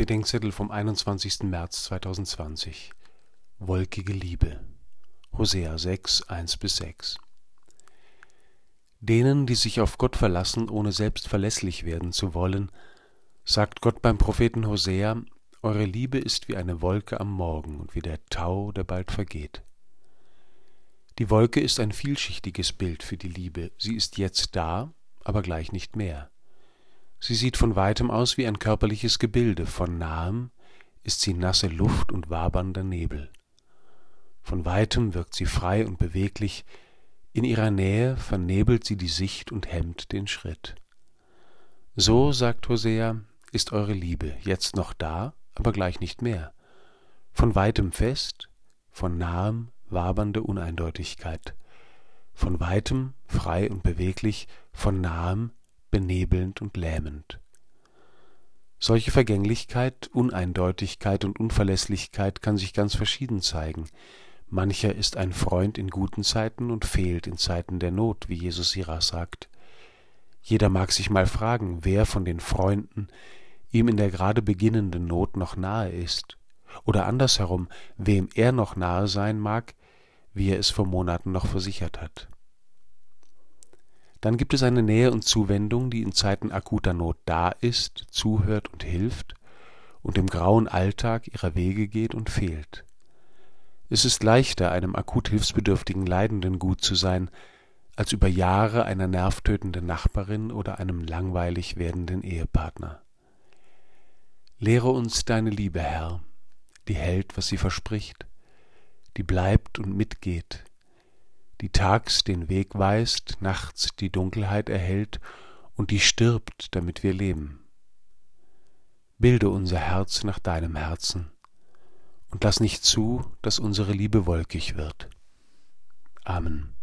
Bedenkzettel vom 21. März 2020 Wolkige Liebe Hosea 6, 1-6 Denen, die sich auf Gott verlassen, ohne selbst verlässlich werden zu wollen, sagt Gott beim Propheten Hosea, Eure Liebe ist wie eine Wolke am Morgen und wie der Tau, der bald vergeht. Die Wolke ist ein vielschichtiges Bild für die Liebe. Sie ist jetzt da, aber gleich nicht mehr. Sie sieht von weitem aus wie ein körperliches Gebilde, von nahem ist sie nasse Luft und wabernder Nebel. Von weitem wirkt sie frei und beweglich, in ihrer Nähe vernebelt sie die Sicht und hemmt den Schritt. So, sagt Hosea, ist eure Liebe jetzt noch da, aber gleich nicht mehr. Von weitem fest, von nahem wabernde Uneindeutigkeit, von weitem frei und beweglich, von nahem benebelnd und lähmend. Solche Vergänglichkeit, Uneindeutigkeit und Unverlässlichkeit kann sich ganz verschieden zeigen. Mancher ist ein Freund in guten Zeiten und fehlt in Zeiten der Not, wie Jesus Sirach sagt. Jeder mag sich mal fragen, wer von den Freunden ihm in der gerade beginnenden Not noch nahe ist, oder andersherum, wem er noch nahe sein mag, wie er es vor Monaten noch versichert hat. Dann gibt es eine Nähe und Zuwendung, die in Zeiten akuter Not da ist, zuhört und hilft und im grauen Alltag ihrer Wege geht und fehlt. Es ist leichter, einem akut hilfsbedürftigen Leidenden gut zu sein, als über Jahre einer nervtötenden Nachbarin oder einem langweilig werdenden Ehepartner. Lehre uns deine Liebe, Herr, die hält, was sie verspricht, die bleibt und mitgeht, die tags den Weg weist, nachts die Dunkelheit erhellt und die stirbt, damit wir leben. Bilde unser Herz nach deinem Herzen und lass nicht zu, dass unsere Liebe wolkig wird. Amen.